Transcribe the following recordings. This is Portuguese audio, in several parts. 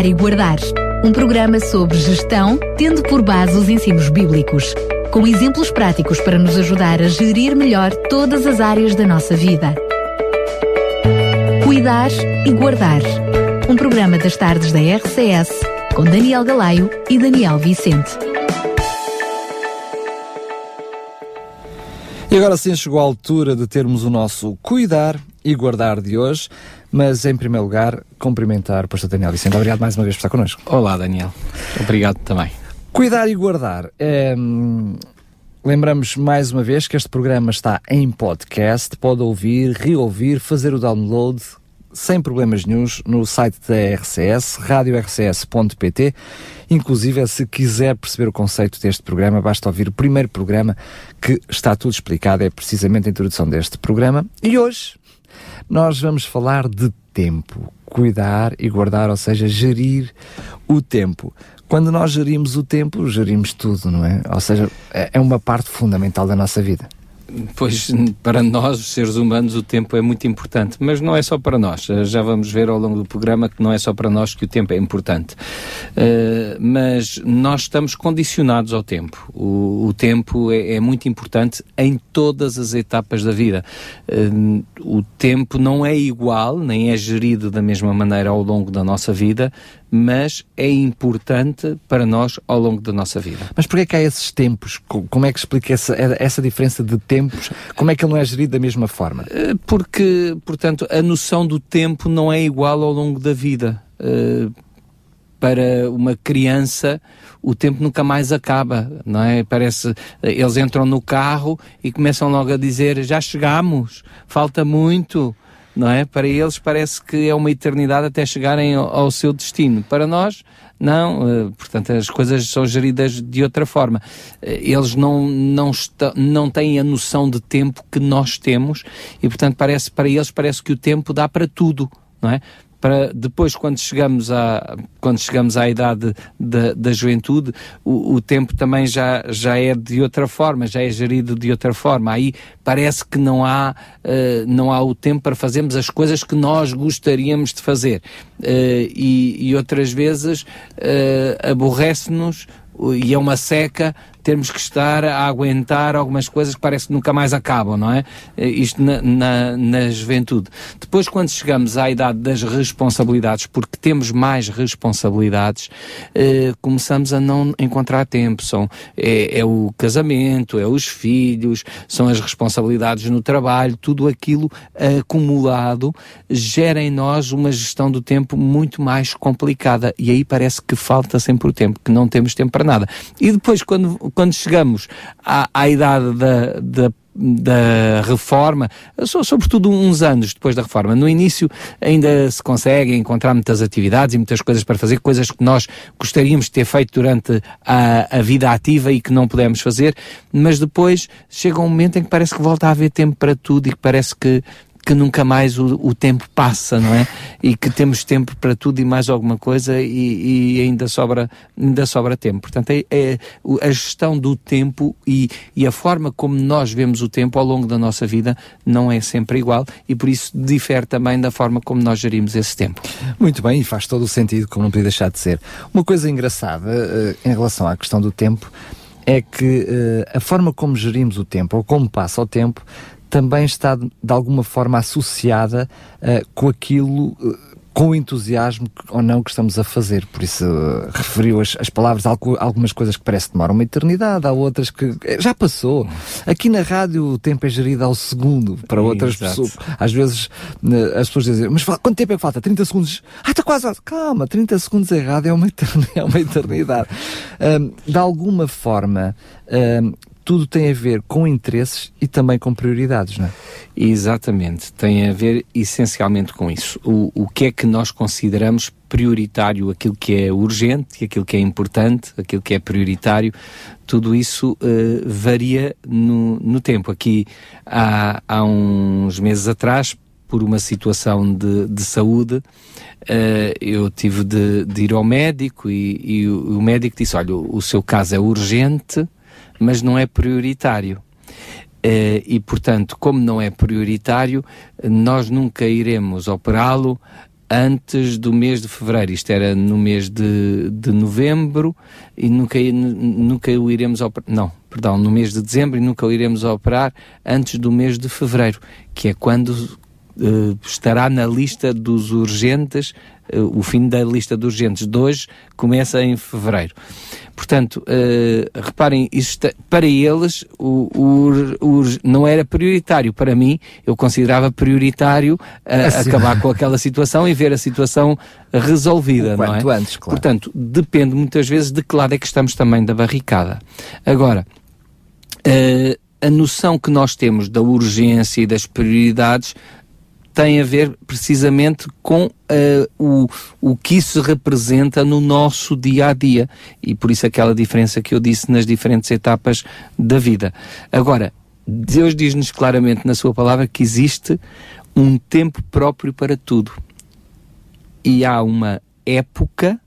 Cuidar e Guardar. Um programa sobre gestão, tendo por base os ensinos bíblicos, com exemplos práticos para nos ajudar a gerir melhor todas as áreas da nossa vida. Cuidar e Guardar. Um programa das tardes da RCS, com Daniel Galaio e Daniel Vicente. E agora sim chegou a altura de termos o nosso Cuidar e Guardar de hoje. Mas, em primeiro lugar, cumprimentar o pastor Daniel Vicente. Obrigado mais uma vez por estar connosco. Olá, Daniel. Obrigado também. Cuidar e guardar. É, lembramos mais uma vez que este programa está em podcast. Pode ouvir, reouvir, fazer o download sem problemas nenhums no site da RCS, radiorcs.pt. Inclusive, se quiser perceber o conceito deste programa, basta ouvir o primeiro programa que está tudo explicado, é precisamente a introdução deste programa. E hoje nós vamos falar de tempo. Cuidar e guardar, ou seja, gerir o tempo. Quando nós gerimos o tempo, gerimos tudo, não é? Ou seja, é, é uma parte fundamental da nossa vida. Pois para nós, os seres humanos, o tempo é muito importante, mas não é só para nós. Eh, já vamos ver ao longo do programa que não é só para nós que o tempo é importante. Uh, mas nós estamos condicionados ao tempo. O, o tempo é, é, muito importante em todas as etapas da vida. Uh, o tempo não é igual, nem é gerido da mesma maneira ao longo da nossa vida, mas é importante para nós ao longo da nossa vida. Mas porquê que há esses tempos? Como é que explica essa, essa diferença de tempos? Como é que ele não é gerido da mesma forma? Eh, porque, portanto, a noção do tempo não é igual ao longo da vida. Uh, para uma criança o tempo nunca mais acaba, não é? Parece eles entram no carro e começam logo a dizer já chegamos, falta muito, não é? Para eles parece que é uma eternidade até chegarem ao, seu destino. Para nós, não. Uh, portanto, as coisas são geridas de outra forma. Uh, eles não, não, não têm a noção de tempo que nós temos e, portanto, parece, para eles parece que o tempo dá para tudo, não é? Para depois quando chegamos à quando chegamos à idade da, da juventude o, o, tempo também já já é de outra forma já é gerido de outra forma. Aí parece que não há uh, não há o tempo para fazermos as coisas que nós gostaríamos de fazer. Uh, e, e, outras vezes uh, aborrece-nos e é uma seca termos que estar a aguentar algumas coisas que parece que nunca mais acabam, não é? Eh, isto na, na, na juventude. Depois, quando chegamos à idade das responsabilidades, porque temos mais responsabilidades, eh, começamos a não encontrar tempo. São, é, é o casamento, é os filhos, são as responsabilidades no trabalho, tudo aquilo acumulado gera em nós uma gestão do tempo muito mais complicada. E aí parece que falta sempre o tempo, que não temos tempo para nada. E depois, quando quando chegamos à, à idade da, da da reforma, sobretudo uns anos depois da reforma. No início ainda se consegue encontrar muitas atividades e muitas coisas para fazer, coisas que nós gostaríamos de ter feito durante a, a vida ativa e que não pudemos fazer, mas depois chega um momento em que parece que volta a haver tempo para tudo e que parece que que nunca mais o, o, tempo passa, não é? E que temos tempo para tudo e mais alguma coisa e, e ainda, sobra, ainda sobra tempo. Portanto, é, é, a gestão do tempo e, e a forma como nós vemos o tempo ao longo da nossa vida não é sempre igual e por isso difere também da forma como nós gerimos esse tempo. Muito bem, e faz todo o sentido, como não podia deixar de ser. Uma coisa engraçada uh, em relação à questão do tempo é que uh, a forma como gerimos o tempo ou como passa o tempo também está de alguma forma associada uh, com aquilo, uh, com o entusiasmo ou não que estamos a fazer. Por isso uh, referiu as, as palavras, algumas coisas que parece que demoram uma eternidade, há outras que já passou. Aqui na rádio o tempo é gerido ao segundo para outras Exato. pessoas. Às vezes as pessoas dizem, mas quanto tempo é que falta? 30 segundos? Ah, está quase. Calma, 30 segundos errado é uma eternidade. É uma eternidade. de alguma forma, tudo tem a ver com interesses e também com prioridades, não é? Exatamente, tem a ver essencialmente com isso. O, o que é que nós consideramos prioritário, aquilo que é urgente, aquilo que é importante, aquilo que é prioritário, tudo isso uh, varia no, no tempo. Aqui há, há uns meses atrás, por uma situação de, de saúde, uh, eu tive de, de, ir ao médico e, e o, o médico disse: Olha, o, o seu caso é urgente mas não é prioritário. Uh, e, portanto, como não é prioritário, nós nunca iremos operá-lo antes do mês de fevereiro. Isto era no mês de, de novembro e nunca, nunca o iremos operar. Não, perdão, no mês de dezembro e nunca o iremos operar antes do mês de fevereiro, que é quando uh, estará na lista dos urgentes uh, o fim da lista de urgentes de hoje começa em fevereiro. Portanto, uh, reparem, está, para eles o, o, o, não era prioritário. Para mim, eu considerava prioritário uh, acabar com aquela situação e ver a situação resolvida. Não é? antes, claro. Portanto, depende muitas vezes de que lado é que estamos também da barricada. Agora, uh, a noção que nós temos da urgência e das prioridades tem a ver precisamente com uh, o, o que isso representa no nosso dia a dia. E por isso aquela diferença que eu disse nas diferentes etapas da vida. Agora, Deus diz-nos claramente na Sua palavra que existe um tempo próprio para tudo. E há uma época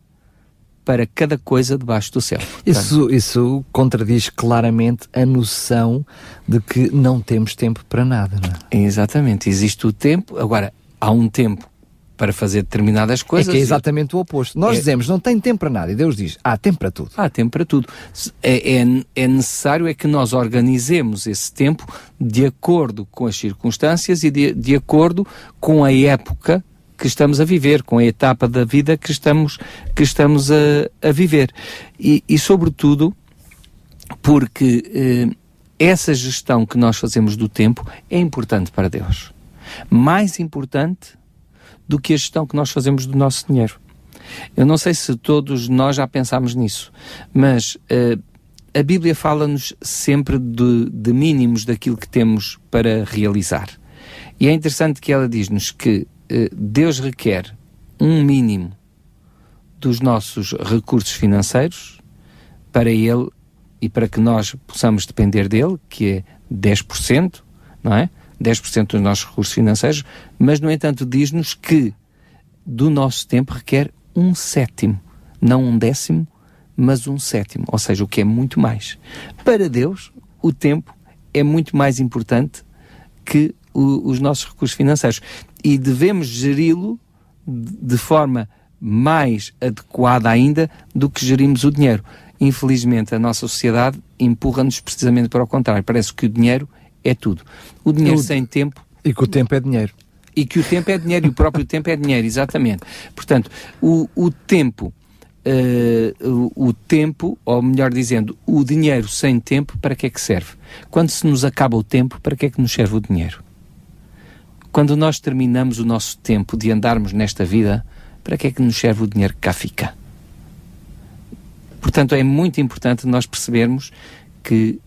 para cada coisa debaixo do céu. Isso, isso contradiz claramente a noção de que não temos tempo para nada, não é? Exatamente, existe o tempo, agora há um tempo para fazer determinadas coisas. É que é exatamente o oposto. Nós é... dizemos não tem tempo para nada e Deus diz há tempo para tudo. Há tempo para tudo. É, é, é necessário é que nós organizemos esse tempo de acordo com as circunstâncias e de, de acordo com a época que estamos a viver, com a etapa da vida que estamos, que estamos a, a viver. E, e, sobretudo, porque eh, essa gestão que nós fazemos do tempo é importante para Deus. Mais importante do que a gestão que nós fazemos do nosso dinheiro. Eu não sei se todos nós já pensámos nisso, mas eh, a Bíblia fala-nos sempre de, de mínimos daquilo que temos para realizar. E é interessante que ela diz-nos que Deus requer um mínimo dos nossos recursos financeiros para Ele e para que nós possamos depender dele, que é 10%, não é? 10% dos nossos recursos financeiros, mas, no entanto, diz-nos que do nosso tempo requer um sétimo, não um décimo, mas um sétimo, ou seja, o que é muito mais. Para Deus, o tempo é muito mais importante que o, os nossos recursos financeiros e devemos geri-lo de forma mais adequada ainda do que gerimos o dinheiro. Infelizmente, a nossa sociedade empurra-nos precisamente para o contrário. Parece que o dinheiro é tudo. O dinheiro o... sem tempo. E que o tempo é dinheiro. E que o tempo é dinheiro, e o próprio tempo é dinheiro, exatamente. Portanto, o, o tempo. Uh, o, o, tempo, ou melhor dizendo, o dinheiro sem tempo, para que é que serve? Quando se nos acaba o tempo, para que é que nos serve o dinheiro? Quando nós terminamos o nosso tempo de andarmos nesta vida, para que é que nos serve o dinheiro que cá fica? Portanto, é muito importante nós percebermos que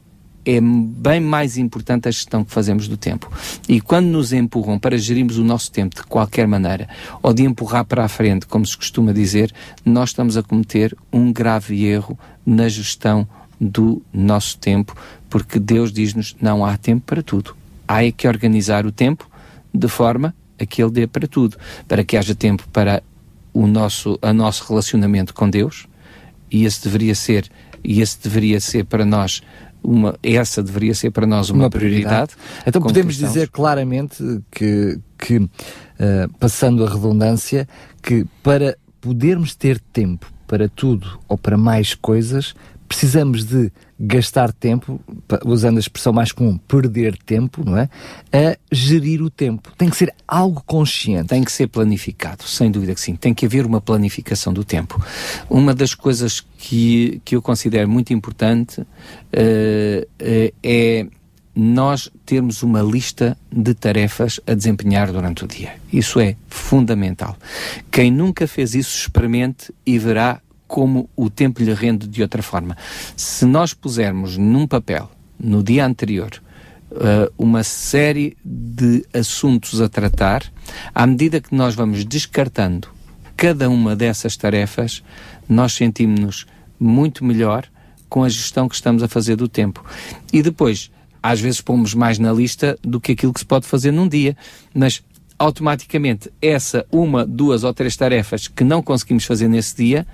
é bem mais importante a gestão que fazemos do tempo. E quando nos empurram para gerirmos o nosso tempo de qualquer maneira, ou de empurrar para a frente, como se costuma dizer, nós estamos a cometer um grave erro na gestão do nosso tempo, porque Deus diz-nos não há tempo para tudo. Há é que organizar o tempo de forma a que Ele dê para tudo, para que haja tempo para o nosso, a nosso relacionamento com Deus, e esse deveria ser, e esse deveria ser para nós uma, essa deveria ser para nós uma, uma prioridade. prioridade. Então podemos dizer claramente que, que uh, passando a redundância, que para podermos ter tempo para tudo ou para mais coisas, precisamos de gastar tempo, usando a expressão mais comum, perder tempo, não é? A gerir o tempo. Tem que ser algo consciente. Tem que ser planificado, sem dúvida que sim. Tem que haver uma planificação do tempo. Uma das coisas que, que eu considero muito importante uh, uh, é nós termos uma lista de tarefas a desempenhar durante o dia. Isso é fundamental. Quem nunca fez isso, experimente e verá como o tempo lhe rende de outra forma. Se nós pusermos num papel, no dia anterior, uh, uma série de assuntos a tratar, à medida que nós vamos descartando cada uma dessas tarefas, nós sentimos-nos muito melhor com a gestão que estamos a fazer do tempo. E depois, às vezes pomos mais na lista do que aquilo que se pode fazer num dia, mas automaticamente essa uma, duas ou três tarefas que não conseguimos fazer nesse dia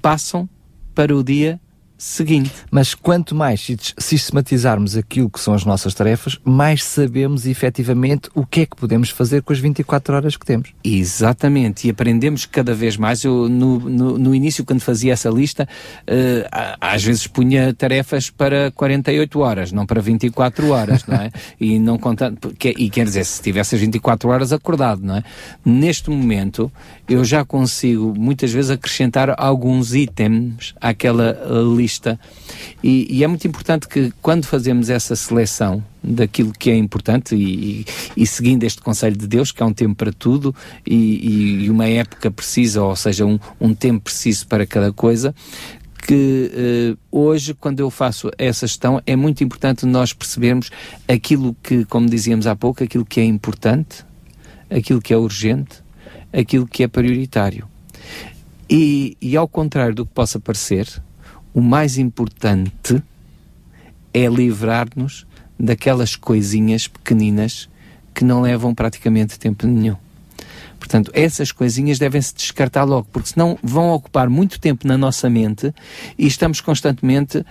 passam para o dia seguinte. Mas quanto mais sistematizarmos aquilo que são as nossas tarefas, mais sabemos efetivamente o que é que podemos fazer com as 24 horas que temos. Exatamente, e aprendemos cada vez mais. Eu, no, no, no início, quando fazia essa lista, uh, às vezes punha tarefas para 48 horas, não para 24 horas, não é? E, não conta, e quer dizer, se tivesse as 24 horas acordado, não é? Neste momento, eu já consigo muitas vezes acrescentar alguns itens àquela lista lista. E, e, é muito importante que, quando fazemos essa seleção daquilo que é importante e, e, e seguindo este conselho de Deus, que há um tempo para tudo e, uma época precisa, ou seja, um, um tempo preciso para cada coisa, que uh, hoje, quando eu faço essa gestão, é muito importante nós percebermos aquilo que, como dizíamos há pouco, aquilo que é importante, aquilo que é urgente, aquilo que é prioritário. E, e ao contrário do que possa parecer, o mais importante é livrar-nos daquelas coisinhas pequeninas que não levam praticamente tempo nenhum. Portanto, essas coisinhas devem-se descartar logo, porque senão vão ocupar muito tempo na nossa mente e estamos constantemente uh,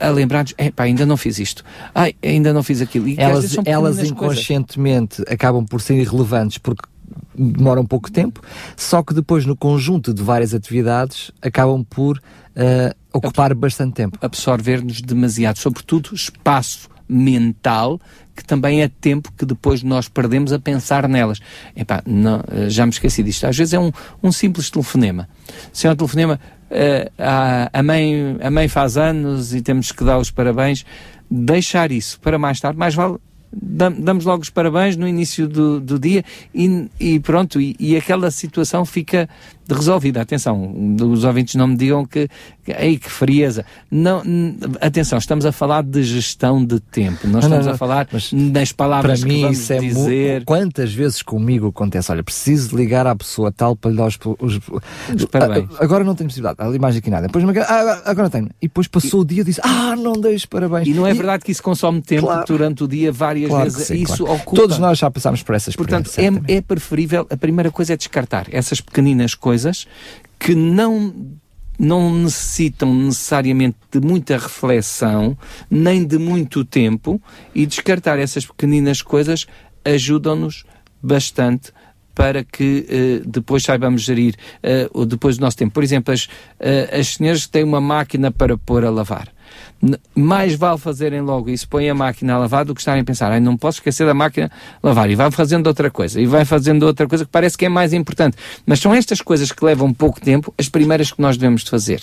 a, a lembrar-nos: ainda não fiz isto, ai, ainda não fiz aquilo. E elas elas inconscientemente coisas. acabam por ser irrelevantes porque demoram pouco tempo, só que depois, no conjunto de várias atividades, acabam por uh, ocupar bastante tempo. Absorver-nos demasiado, sobretudo espaço mental, que também é tempo que depois nós perdemos a pensar nelas. Epá, não, eh, já me esqueci disto. Às vezes é um, um simples telefonema. Se um telefonema, uh, a, a, mãe, a mãe faz anos e temos que dar os parabéns, deixar isso para mais tarde, mais vale damos logo os parabéns no início do, do dia e, e pronto, e, e, aquela situação fica resolvida. Atenção, os ouvintes não me digam que, que ei, que frieza. Não, atenção, estamos a falar de gestão de tempo, não, não estamos não, a falar das palavras para mim, que vamos isso é dizer. Quantas vezes comigo acontece, olha, preciso ligar à pessoa tal para lhe dar os, os, os parabéns. Agora não tenho possibilidade, ali mais aqui nada. Depois, ah, agora tenho. E depois passou e, o dia e disse, ah, não dei parabéns. E não é e, verdade que isso consome tempo claro, durante o dia várias claro vezes. Sim, isso claro. ocupa. Todos nós já passámos por essas Portanto, é, é preferível, a primeira coisa é descartar essas pequeninas coisas que não não necessitam necessariamente de muita reflexão, nem de muito tempo, e descartar essas pequeninas coisas ajudam-nos bastante para que uh, depois saibamos gerir uh, depois do nosso tempo. Por exemplo, as, uh, as senhoras têm uma máquina para pôr a lavar mais vale fazerem logo isso, põem a máquina a lavar do que estarem a pensar, ai, não posso esquecer da máquina a lavar, e vai fazendo outra coisa, e vai fazendo outra coisa que parece que é mais importante. Mas são estas coisas que levam pouco tempo, as primeiras que nós devemos de fazer,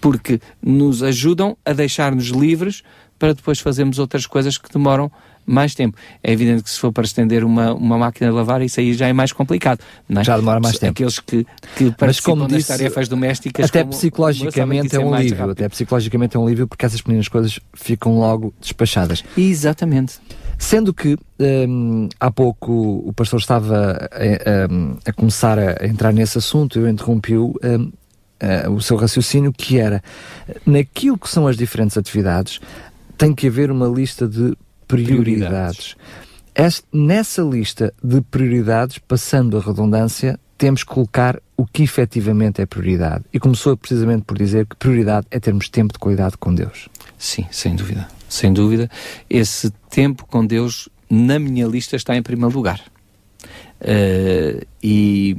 porque nos ajudam a deixar-nos livres para depois fazermos outras coisas que demoram mais tempo. É evidente que se for para estender uma, uma máquina de lavar, isso aí já é mais complicado. É? Já demora mais tempo. Aqueles que, que participam Mas, disse, tarefas domésticas. Até como, psicologicamente é um alívio. Até psicologicamente é um alívio porque essas pequenas coisas ficam logo despachadas. Exatamente. Sendo que um, há pouco o pastor estava a, a, a, começar a entrar nesse assunto, eu interrompi-o. Um, Uh, o seu raciocínio, que era naquilo que são as diferentes atividades, tem que haver uma lista de prioridades. prioridades. nessa lista de prioridades, passando a redundância, temos que colocar o que efetivamente é prioridade. E começou precisamente por dizer que prioridade é termos tempo de qualidade com Deus. Sim, sem dúvida. Sem dúvida. Esse tempo com Deus, na minha lista, está em primeiro lugar. Uh, e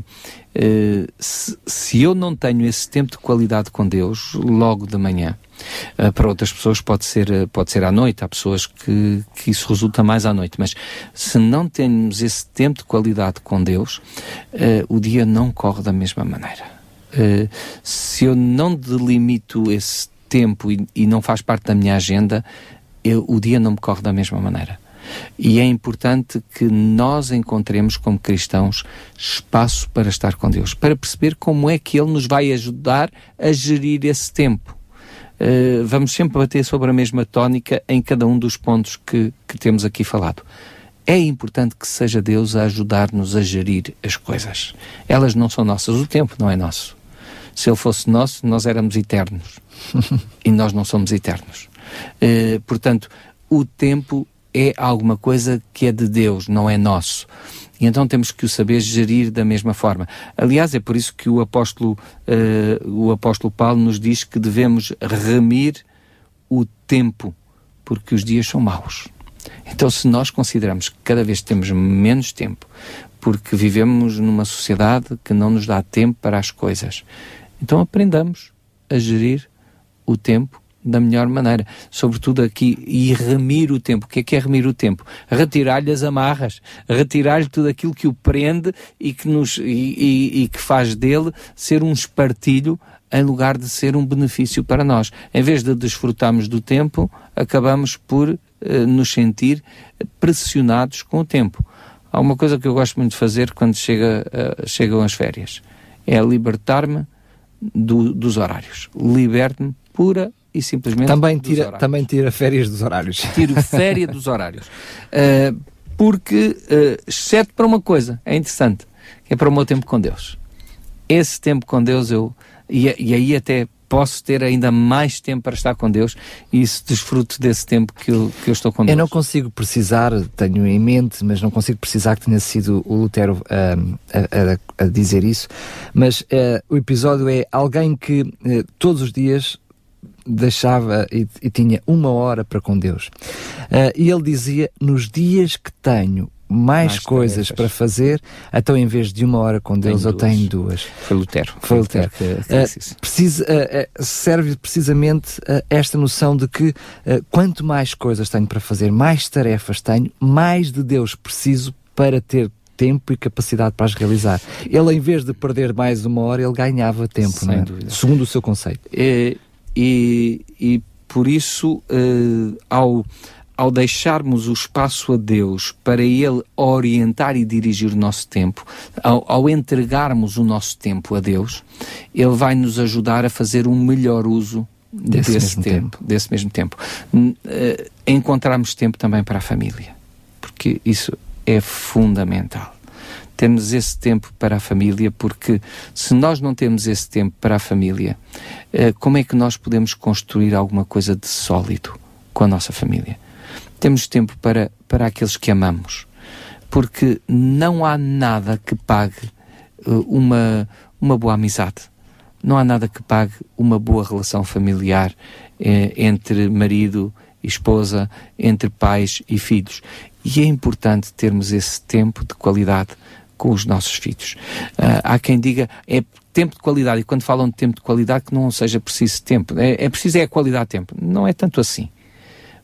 uh, se, se, eu não tenho esse tempo de qualidade com Deus logo de manhã, para outras pessoas pode ser, pode ser à noite, há pessoas que, que isso resulta mais à noite, mas se não temos esse tempo de qualidade com Deus, o dia não corre da mesma maneira. se eu não delimito esse tempo e, e, não faz parte da minha agenda, eu, o dia não me corre da mesma maneira. E é importante que nós encontremos, como cristãos, espaço para estar com Deus, para perceber como é que Ele nos vai ajudar a gerir esse tempo. Uh, vamos sempre bater sobre a mesma tónica em cada um dos pontos que, que temos aqui falado. É importante que seja Deus a ajudar-nos a gerir as coisas. Elas não são nossas, o tempo não é nosso. Se ele fosse nosso, nós éramos eternos. e nós não somos eternos. Uh, portanto, o tempo é alguma coisa que é de Deus, não é nosso. E então temos que o saber gerir da mesma forma. Aliás, é por isso que o apóstolo, uh, o apóstolo Paulo nos diz que devemos remir o tempo, porque os dias são maus. Então, se nós consideramos que cada vez temos menos tempo, porque vivemos numa sociedade que não nos dá tempo para as coisas, então aprendamos a gerir o tempo da melhor maneira. Sobretudo aqui, e remir o tempo. O que é que é remir o tempo? Retirar-lhe as amarras, retirar-lhe tudo aquilo que o prende e que, nos, e, e, e que faz dele ser um espartilho em lugar de ser um benefício para nós. Em vez de desfrutarmos do tempo, acabamos por eh, nos sentir pressionados com o tempo. Há uma coisa que eu gosto muito de fazer quando chega, uh, chegam as férias: é libertar-me do, dos horários. Liberte-me pura e simplesmente também tira também tira férias dos horários. Tiro férias dos horários. Uh, porque uh, exceto para uma coisa é interessante que é para o meu tempo com Deus. Esse tempo com Deus eu e, e aí até posso ter ainda mais tempo para estar com Deus e isso desfruto desse tempo que eu, que eu estou com Deus. Eu não consigo precisar, tenho em mente, mas não consigo precisar que tenha sido o Lutero uh, a, a, a, dizer isso, mas uh, o episódio é alguém que uh, todos os dias deixava e, e, tinha uma hora para com Deus. Uh, e ele dizia: Nos dias que tenho mais, mais coisas tarefas. para fazer, então em vez de uma hora com Deus, tenho eu duas. tenho duas. Foi Lutero. Foi Lutero. Que, que uh, precisa, uh, serve precisamente esta noção de que quanto mais coisas tenho para fazer, mais tarefas tenho, mais de Deus preciso para ter tempo e capacidade para as realizar. Ele, em vez de perder mais uma hora, ele ganhava tempo, Sem não é? Dúvida. segundo o seu conceito. É, e, e por isso, uh, ao, ao deixarmos o espaço a Deus para Ele orientar e dirigir o nosso tempo, ao, ao entregarmos o nosso tempo a Deus, Ele vai nos ajudar a fazer um melhor uso desse, desse mesmo tempo, tempo, desse mesmo tempo. Uh, encontrarmos tempo também para a família, porque isso é fundamental termos esse tempo para a família, porque se nós não temos esse tempo para a família, eh, como é que nós podemos construir alguma coisa de sólido com a nossa família? Temos tempo para, para aqueles que amamos, porque não há nada que pague eh, uma, uma boa amizade. Não há nada que pague uma boa relação familiar eh, entre marido e esposa, entre pais e filhos. E é importante termos esse tempo de qualidade com os nossos filhos. Uh, há quem diga é tempo de qualidade, e quando falam de tempo de qualidade, que não seja preciso tempo. É, é preciso é a qualidade de tempo. Não é tanto assim.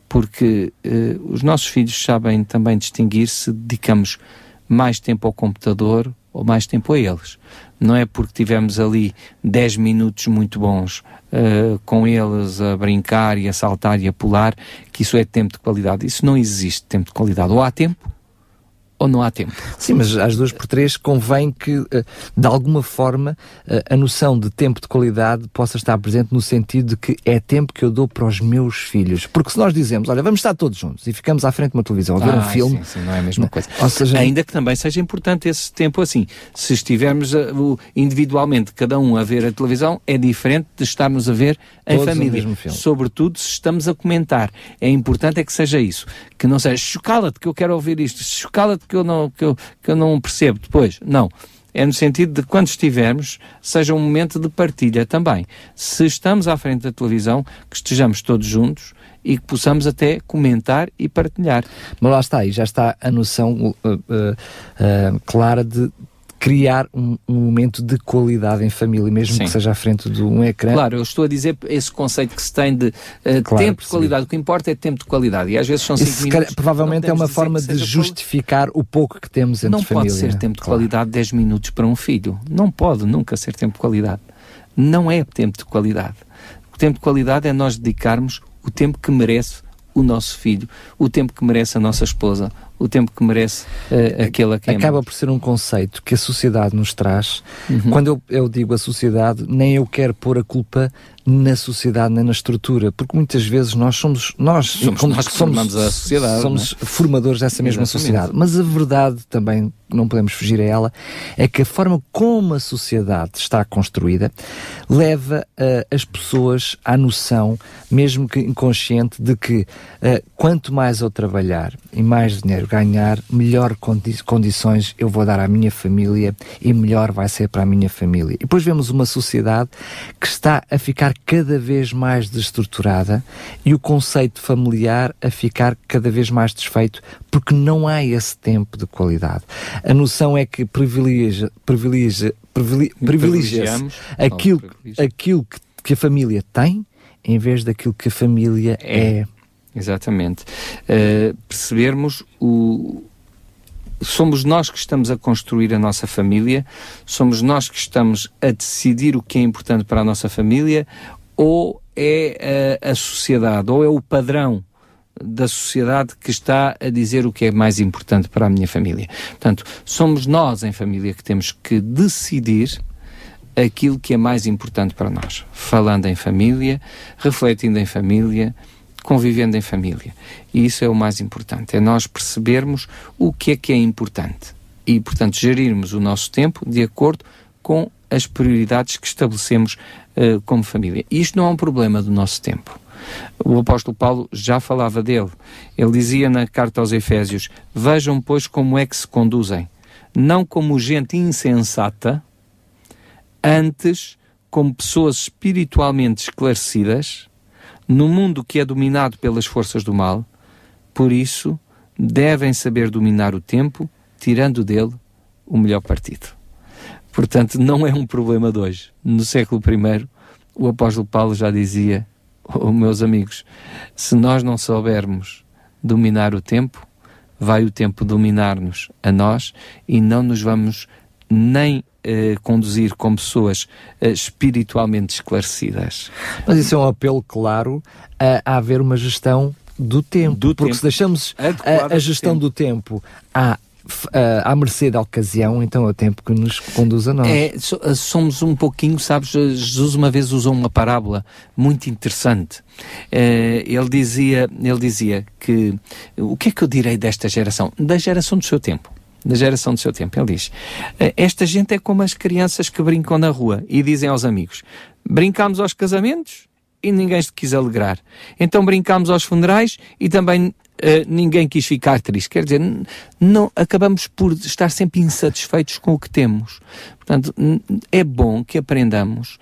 Porque uh, os nossos filhos sabem também distinguir se dedicamos mais tempo ao computador ou mais tempo a eles. Não é porque tivemos ali 10 minutos muito bons uh, com eles a brincar e a saltar e a pular, que isso é tempo de qualidade. Isso não existe tempo de qualidade. Ou há tempo ou não há tempo? Sim, mas às duas por três convém que, eh, de alguma forma, eh, a noção de tempo de qualidade possa estar presente no sentido de que é tempo que eu dou para os meus filhos. Porque se nós dizemos, olha, vamos estar todos juntos e ficamos à frente de uma televisão a ver ah, um filme. Sim, sim, não é a mesma coisa. Ou seja, Ainda que também seja importante esse tempo assim. Se estivermos uh, individualmente, cada um a ver a televisão, é diferente de estarmos a ver em todos família. Sobretudo se estamos a comentar. É importante é que seja isso. Que não seja chocala-te que eu quero ouvir isto, chocala-te que eu não, que eu, que eu não percebo depois. Não. É no sentido de quando estivermos, seja um momento de partilha também. Se estamos à frente da televisão, que estejamos todos juntos e que possamos até comentar e partilhar. Mas lá está, aí já está a noção uh, uh, uh, clara de criar um, um, momento de qualidade em família, mesmo Sim. que seja à frente de um ecrã. Claro, eu estou a dizer esse conceito que se tem de uh, claro, tempo de qualidade. O que importa é tempo de qualidade. E às vezes são 5 minutos. provavelmente é uma forma de justificar o pouco que temos entre não família. Não pode ser tempo de claro. qualidade 10 minutos para um filho. Não pode nunca ser tempo de qualidade. Não é tempo de qualidade. O tempo de qualidade é nós dedicarmos o tempo que merece o nosso filho, o tempo que merece a nossa esposa, o tempo que merece uh, aquele a quem Acaba por ser um conceito que a sociedade nos traz. Uhum. Quando eu, eu, digo a sociedade, nem eu quero pôr a culpa na sociedade nem na estrutura, porque muitas vezes nós somos nós somos, como, nós somos, a sociedade, somos é? formadores dessa mesma Exatamente. sociedade. Mas a verdade também não podemos fugir a ela é que a forma como a sociedade está construída leva uh, as pessoas à noção, mesmo que inconsciente, de que uh, quanto mais eu trabalhar e mais dinheiro ganhar, melhor condi condições eu vou dar à minha família e melhor vai ser para a minha família. E depois vemos uma sociedade que está a ficar cada vez mais desestruturada e o conceito familiar a ficar cada vez mais desfeito porque não há esse tempo de qualidade. A noção é que privilegia, privilegia, privilegia aquilo, aquilo que, que, a família tem em vez daquilo que a família é. é. Exatamente. Uh, percebermos o, somos nós que estamos a construir a nossa família, somos nós que estamos a decidir o que é importante para a nossa família, ou é a, a sociedade, ou é o padrão da sociedade que está a dizer o que é mais importante para a minha família. Portanto, somos nós em família que temos que decidir aquilo que é mais importante para nós. Falando em família, refletindo em família, convivendo em família. E isso é o mais importante, é nós percebermos o que é que é importante e, portanto, gerirmos o nosso tempo de acordo com as prioridades que estabelecemos uh, como família. E isto não é um problema do nosso tempo. O apóstolo Paulo já falava dele. Ele dizia na carta aos Efésios: Vejam, pois, como é que se conduzem, não como gente insensata, antes como pessoas espiritualmente esclarecidas, no mundo que é dominado pelas forças do mal, por isso devem saber dominar o tempo, tirando dele o melhor partido. Portanto, não é um problema de hoje. No século I, o apóstolo Paulo já dizia: oh, meus amigos, se nós não soubermos dominar o tempo, vai o tempo dominar-nos a nós e não nos vamos nem eh, conduzir como pessoas eh, espiritualmente esclarecidas. Mas isso é um apelo claro a, a haver uma gestão do tempo, do porque tempo. se deixamos a, a, gestão tempo. do tempo à à mercê da ocasião, então é o tempo que nos conduz a nós. É, somos um pouquinho, sabes, Jesus uma vez usou uma parábola muito interessante. Ele, dizia, ele dizia que o que é que eu direi desta geração? Da geração do seu tempo da geração do seu tempo. Ele diz: eh, Esta gente é como as crianças que brincam na rua e dizem aos amigos: Brincamos aos casamentos e ninguém se quis alegrar. Então brincamos aos funerais e também uh, ninguém quis ficar triste. Quer dizer, não, acabamos por estar sempre insatisfeitos com o que temos. Portanto, é bom que aprendamos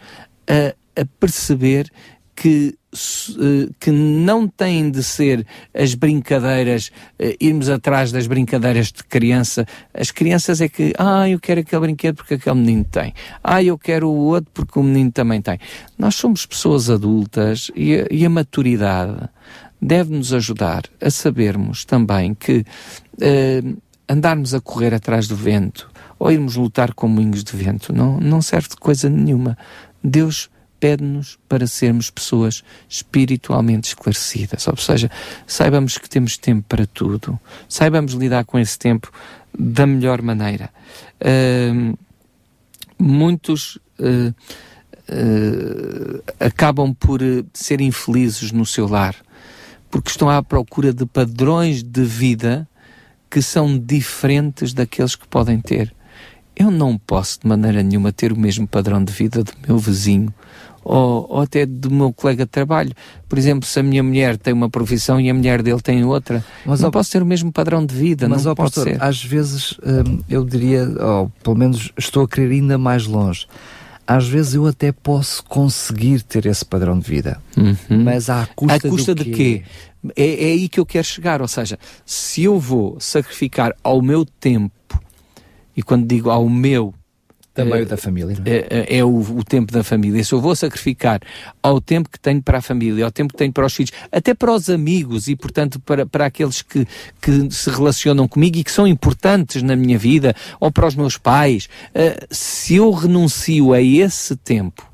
a, a perceber que eh, que não têm de ser as brincadeiras, uh, irmos atrás das brincadeiras de criança. As crianças é que, ah, eu quero aquele brinquedo porque aquele menino tem. Ah, eu quero o outro porque o menino também tem. Nós somos pessoas adultas e a, e a maturidade deve nos ajudar a sabermos também que uh, andarmos a correr atrás do vento ou irmos lutar com moinhos de vento não, não serve de coisa nenhuma. Deus pede-nos para sermos pessoas espiritualmente esclarecidas. Ou seja, saibamos que temos tempo para tudo, saibamos lidar com esse tempo da melhor maneira. Uh, muitos uh, uh, acabam por ser infelizes no seu lar porque estão à procura de padrões de vida que são diferentes daqueles que podem ter. Eu não posso de maneira nenhuma ter o mesmo padrão de vida do meu vizinho ou, ou, até do meu colega de trabalho. Por exemplo, se a minha mulher tem uma profissão e a mulher dele tem outra, mas, não ó, posso ter o mesmo padrão de vida, mas, não ó, pode pastor, ser. Às vezes, hum, eu diria, ou pelo menos estou a querer ainda mais longe, às vezes eu até posso conseguir ter esse padrão de vida, uhum. mas à custa, à custa de quê? É, é aí que eu quero chegar, ou seja, se eu vou sacrificar ao meu tempo, e quando digo ao meu, também o da família. É? é, é, é o, o, tempo da família. Se eu vou sacrificar ao tempo que tenho para a família, ao tempo que tenho para os filhos, até para os amigos e, portanto, para, para aqueles que, que se relacionam comigo e que são importantes na minha vida, ou para os meus pais, uh, se eu renuncio a esse tempo,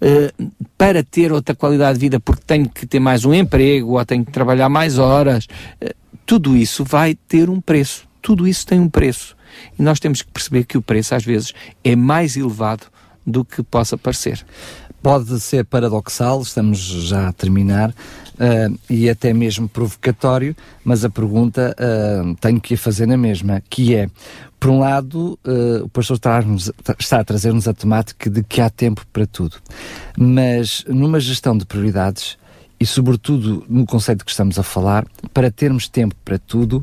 Uh, para ter outra qualidade de vida, porque tenho que ter mais um emprego ou tenho que trabalhar mais horas, uh, tudo isso vai ter um preço. Tudo isso tem um preço. E nós temos que perceber que o preço, às vezes, é mais elevado do que possa parecer. pode ser paradoxal, estamos já a terminar, uh, e até mesmo provocatório, mas a pergunta uh, tenho que fazer na mesma, que é, por um lado, uh, o pastor está a trazer-nos a temática de que há tempo para tudo, mas numa gestão de prioridades, e sobretudo no conceito que estamos a falar, para termos tempo para tudo,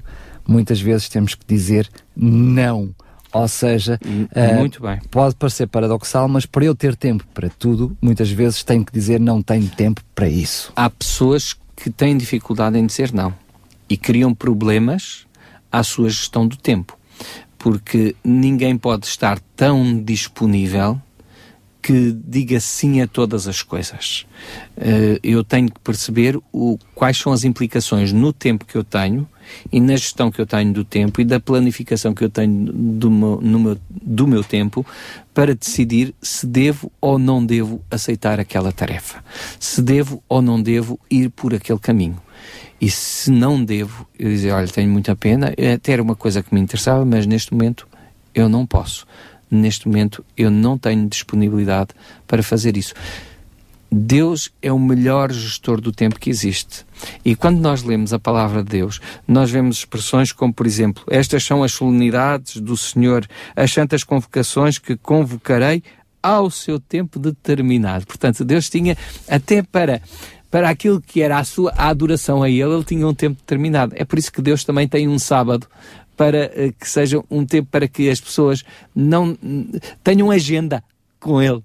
muitas vezes temos que dizer não ou seja, uh, pode parecer paradoxal, mas para eu ter tempo para tudo, muitas vezes tenho que dizer não tenho tempo para isso. Há pessoas que têm dificuldade em dizer não e criam problemas à sua gestão do tempo, porque ninguém pode estar tão disponível que diga sim a todas as coisas. Uh, eu tenho que perceber o, quais são as implicações no tempo que eu tenho e na gestão que eu tenho do tempo e da planificação que eu tenho do meu, meu, do meu tempo para decidir se devo ou não devo aceitar aquela tarefa, se devo ou não devo ir por aquele caminho. E se não devo, eu dizer, olha, tenho muita pena, até era uma coisa que me interessava, mas neste momento eu não posso neste momento eu não tenho disponibilidade para fazer isso. Deus é o melhor gestor do tempo que existe. E quando nós lemos a palavra de Deus, nós vemos expressões como, por exemplo, estas são as solenidades do Senhor, as santas convocações que convocarei ao seu tempo determinado. Portanto, Deus tinha até para para aquilo que era a sua a adoração a ele, ele tinha um tempo determinado. É por isso que Deus também tem um sábado para uh, que seja um tempo para que as pessoas não tenham agenda com Ele.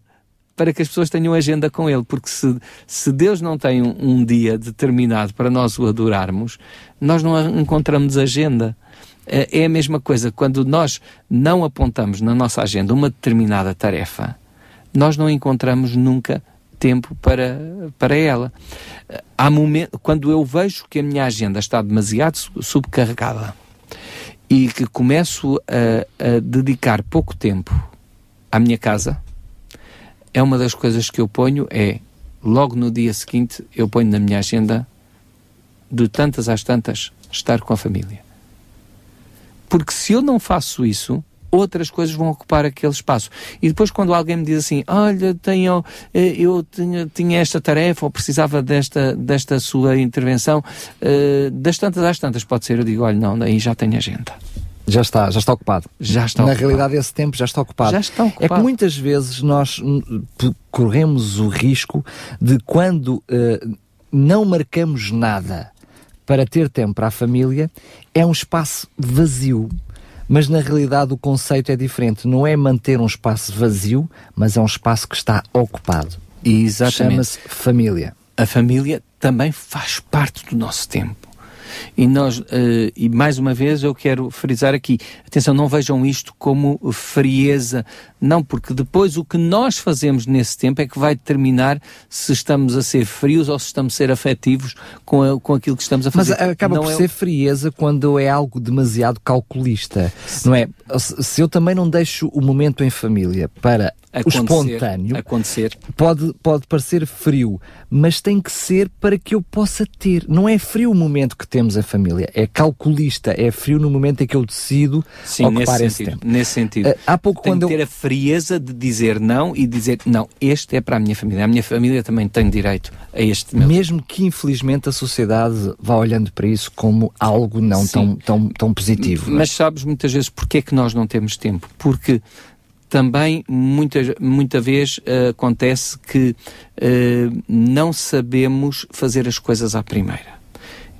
Para que as pessoas tenham agenda com Ele, porque se, se Deus não tem um, um dia determinado para nós o adorarmos, nós não encontramos agenda. É, é a mesma coisa, quando nós não apontamos na nossa agenda uma determinada tarefa, nós não encontramos nunca tempo para, para ela. Há momento, quando eu vejo que a minha agenda está demasiado subcarregada, e que começo a, a dedicar pouco tempo à minha casa, é uma das coisas que eu ponho é logo no dia seguinte eu ponho na minha agenda de tantas às tantas estar com a família. Porque se eu não faço isso, outras coisas vão ocupar aquele espaço. E depois, quando alguém me diz assim: Olha, tenho, eh, eu tinha, tinha esta tarefa ou precisava desta, desta sua intervenção, uh, das tantas às tantas, pode ser, eu digo: Olha, não, daí já tenho agenda. Já está, já está ocupado. Já está Na ocupado. realidade, esse tempo já está ocupado. Já está ocupado. É que muitas vezes nós corremos o risco de quando uh, não marcamos nada para ter tempo para a família, é um espaço vazio mas na realidade o conceito é diferente. Não é manter um espaço vazio, mas é um espaço que está ocupado. Exatamente. Chama-se família. A família também faz parte do nosso tempo. E nós, uh, e mais uma vez eu quero frisar aqui, atenção, não vejam isto como frieza, não, porque depois o que nós fazemos nesse tempo é que vai determinar se estamos a ser frios ou se estamos a ser afetivos com, a, com aquilo que estamos a fazer. Mas acaba não por é... ser frieza quando é algo demasiado calculista, Sim. não é? Se eu também não deixo o momento em família para acontecer, o espontâneo acontecer. Pode, pode parecer frio, mas tem que ser para que eu possa ter. Não é frio o momento que temos a família, é calculista, é frio no momento em que eu decido Sim, ocupar nesse esse sentido, tempo. Nesse sentido. Uh, há pouco tem quando que ter eu... a frieza de dizer não e dizer não, este é para a minha família. A minha família também tem direito a este meu. Mesmo que infelizmente a sociedade vá olhando para isso como algo não tão, tão, tão positivo. Mas sabes muitas vezes porque é que nós não temos tempo? Porque também muitas muita vez uh, acontece que uh, não sabemos fazer as coisas à primeira.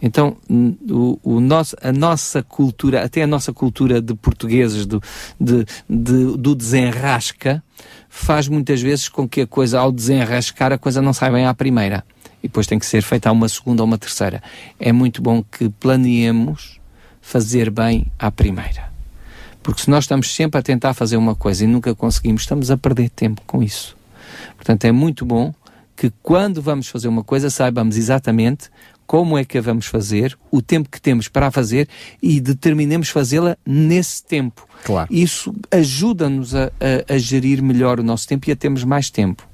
Então, o, o nosso, a nossa cultura, até a nossa cultura de portugueses do, de, de, do desenrasca, faz muitas vezes com que a coisa, ao desenrascar, a coisa não saia bem à primeira. E depois tem que ser feita uma segunda ou uma terceira. É muito bom que planeemos fazer bem à primeira. Porque se nós estamos sempre a tentar fazer uma coisa e nunca conseguimos, estamos a perder tempo com isso. Portanto, é muito bom que quando vamos fazer uma coisa saibamos exatamente como é que a vamos fazer, o tempo que temos para a fazer e determinemos fazê-la nesse tempo. Claro. Isso ajuda-nos a, a, a gerir melhor o nosso tempo e a termos mais tempo.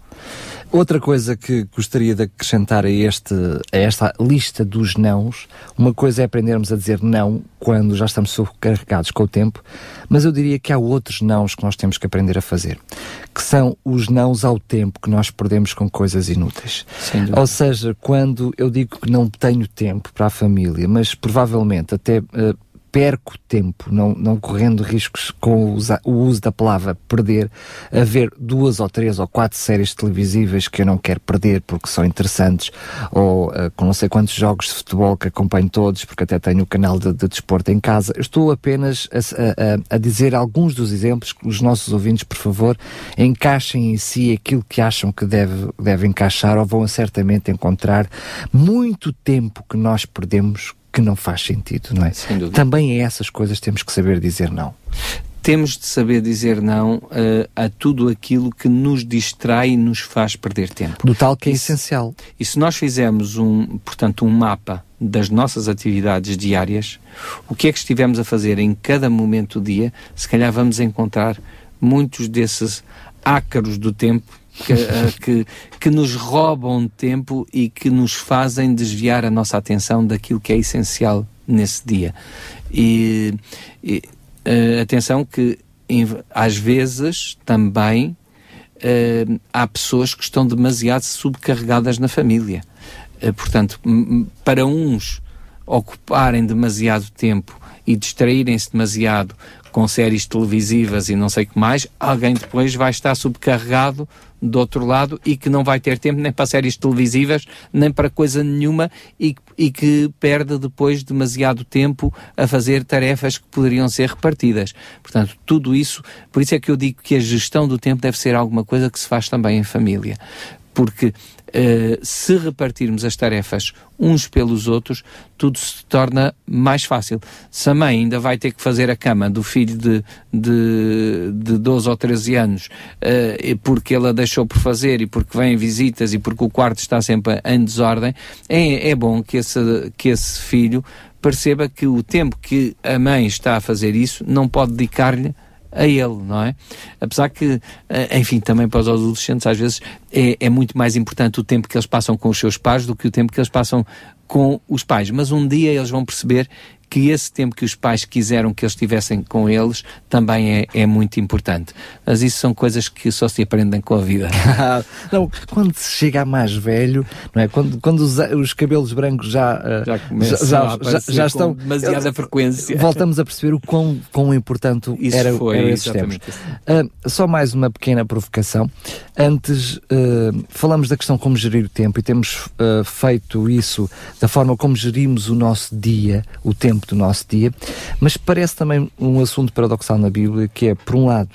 Outra coisa que gostaria de acrescentar a, este, a esta lista dos nãos, uma coisa é aprendermos a dizer não quando já estamos sobrecarregados com o tempo, mas eu diria que há outros nãos que nós temos que aprender a fazer, que são os nãos ao tempo que nós perdemos com coisas inúteis. Ou seja, quando eu digo que não tenho tempo para a família, mas provavelmente até uh, perco tempo, não, não correndo riscos com o, uso da palavra perder, a ver duas ou três ou quatro séries televisivas que eu não quero perder porque são interessantes, ou uh, com não sei quantos jogos de futebol que acompanho todos, porque até tenho o canal de, de desporto em casa. Estou apenas a, a, a, dizer alguns dos exemplos que os nossos ouvintes, por favor, encaixem em si aquilo que acham que deve, deve encaixar ou vão certamente encontrar muito tempo que nós perdemos que não faz sentido, não é? Sem dúvida. Também a essas coisas temos que saber dizer não. Temos de saber dizer não uh, a tudo aquilo que nos distrai e nos faz perder tempo. Do tal que é essencial. E se nós fizermos um, portanto, um mapa das nossas atividades diárias, o que é que estivemos a fazer em cada momento do dia, se calhar vamos encontrar muitos desses ácaros do tempo que, uh, que, que, nos roubam tempo e que nos fazem desviar a nossa atenção daquilo que é essencial nesse dia. E, e uh, atenção que às vezes também uh, há pessoas que estão demasiado subcarregadas na família. portanto, para uns ocuparem demasiado tempo e distraírem-se demasiado com séries televisivas e não sei o que mais, alguém depois vai estar subcarregado do outro lado e que não vai ter tempo nem para séries televisivas, nem para coisa nenhuma e, e que perde depois demasiado tempo a fazer tarefas que poderiam ser repartidas. Portanto, tudo isso, por isso é que eu digo que a gestão do tempo deve ser alguma coisa que se faz também em família. Porque Uh, se repartirmos as tarefas uns pelos outros, tudo se torna mais fácil. Se a mãe ainda vai ter que fazer a cama do filho de, de, de 12 ou 13 anos, uh, porque ela deixou por fazer e porque vêm visitas e porque o quarto está sempre em desordem, é, é bom que esse, que esse filho perceba que o tempo que a mãe está a fazer isso não pode dedicar-lhe a ele, não é? Apesar que, eh, enfim, também para os adolescentes às vezes é, é muito mais importante o tempo que eles passam com os seus pais do que o tempo que eles passam com os pais. Mas um dia eles vão perceber que esse tempo que os pais quiseram que eles estivessem com eles também é, é muito importante. Mas isso são coisas que só se aprendem com a vida. não, quando se chega a mais velho, não é? Quando, quando os, os cabelos brancos já, uh, já, já, já, já, estão. demasiada uh, frequência. Voltamos a perceber o quão, quão importante isso era, foi, era esses tempos. Uh, só mais uma pequena provocação. Antes falamos da questão como gerir o tempo e temos feito isso da forma como gerimos o nosso dia, o tempo tempo do nosso dia, mas parece também um assunto paradoxal na Bíblia, que é, por um lado,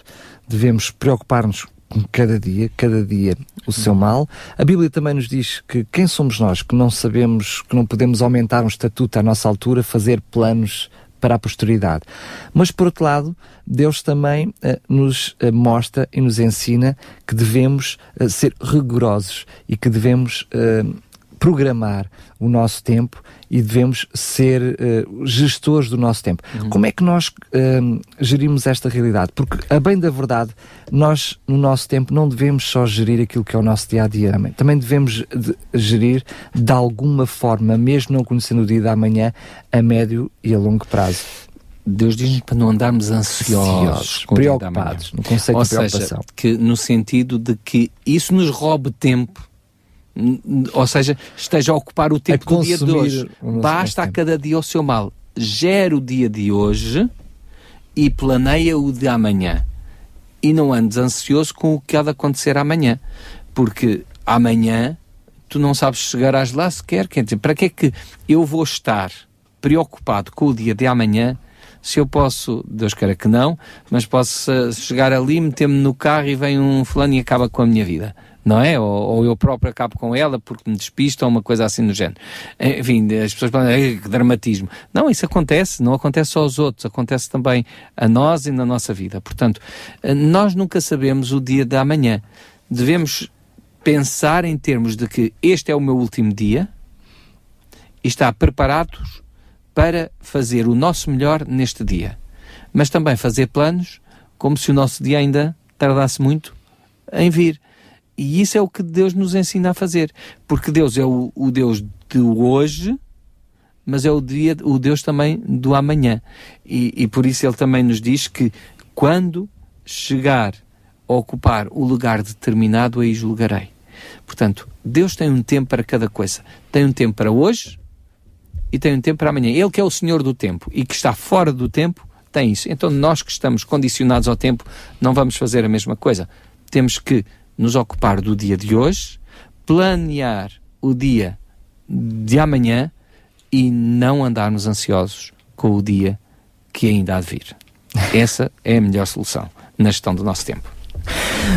devemos preocupar-nos com cada dia, cada dia o seu mal. A Bíblia também nos diz que quem somos nós que não sabemos, que não podemos aumentar um estatuto à nossa altura, fazer planos para a posteridade. Mas, por outro lado, Deus também uh, nos uh, mostra e nos ensina que devemos uh, ser rigorosos e que devemos programar o nosso tempo e devemos ser uh, gestores do nosso tempo. Uhum. Como é que nós uh, gerimos esta realidade? Porque, a bem da verdade, nós, no nosso tempo, não devemos só gerir aquilo que é o nosso dia a dia. Também devemos de, gerir, de alguma forma, mesmo não conhecendo o dia da manhã, a médio e a longo prazo. Deus diz-nos para não andarmos ansiosos, ansiosos preocupados, no conceito Ou de preocupação. Seja, que no sentido de que isso nos roube tempo ou seja, esteja a ocupar o tempo do dia de hoje. Basta a cada dia o seu mal. Gera o dia de hoje e planeia o de amanhã. E não andes ansioso com o que há de acontecer amanhã. Porque amanhã tu não sabes chegarás lá sequer. Quer dizer, para que é que eu vou estar preocupado com o dia de amanhã se eu posso, Deus queira que não, mas posso chegar ali, meter-me no carro e vem um fulano e acaba com a minha vida não é? Ou, ou, eu próprio acabo com ela porque me despisto ou uma coisa assim do género. Enfim, as pessoas podem que dramatismo. Não, isso acontece, não acontece só aos outros, acontece também a nós e na nossa vida. Portanto, eh, nós nunca sabemos o dia da manhã. Devemos pensar em termos de que este é o meu último dia e estar preparados para fazer o nosso melhor neste dia. Mas também fazer planos como se o nosso dia ainda tardasse muito em vir. E isso é o que Deus nos ensina a fazer. Porque Deus é o, o Deus de hoje, mas é o, dia, o Deus também do amanhã. E, e por isso ele também nos diz que quando chegar ocupar o lugar determinado, aí julgarei. Portanto, Deus tem um tempo para cada coisa. Tem um tempo para hoje e tem um tempo para amanhã. Ele que é o Senhor do tempo e que está fora do tempo, tem isso. Então, nós que estamos condicionados ao tempo, não vamos fazer a mesma coisa. Temos que nos ocupar do dia de hoje, planear o dia de amanhã e não andarmos ansiosos com o dia que ainda há de vir. Essa é a melhor solução na gestão do nosso tempo.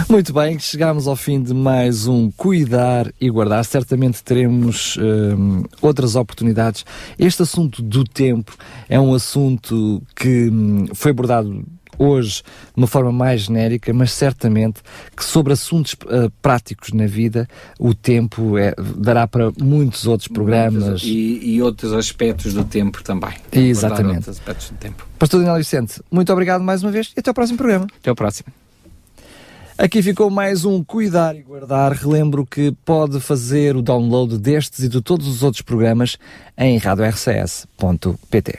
Muito bem, chegamos ao fim de mais um Cuidar e Guardar. Certamente teremos um, outras oportunidades. Este assunto do tempo é um assunto que um, foi abordado hoje de uma forma mais genérica, mas certamente que sobre assuntos uh, práticos na vida o tempo é, dará para muitos outros programas. E, e, outros aspectos do tempo também. Exatamente. Outros aspectos do tempo. Pastor Daniel Vicente, muito obrigado mais uma vez e até ao próximo programa. Até ao próximo. Aqui ficou mais um Cuidar e Guardar. Relembro que pode fazer o download destes e de todos os outros programas em radiorcs.pt.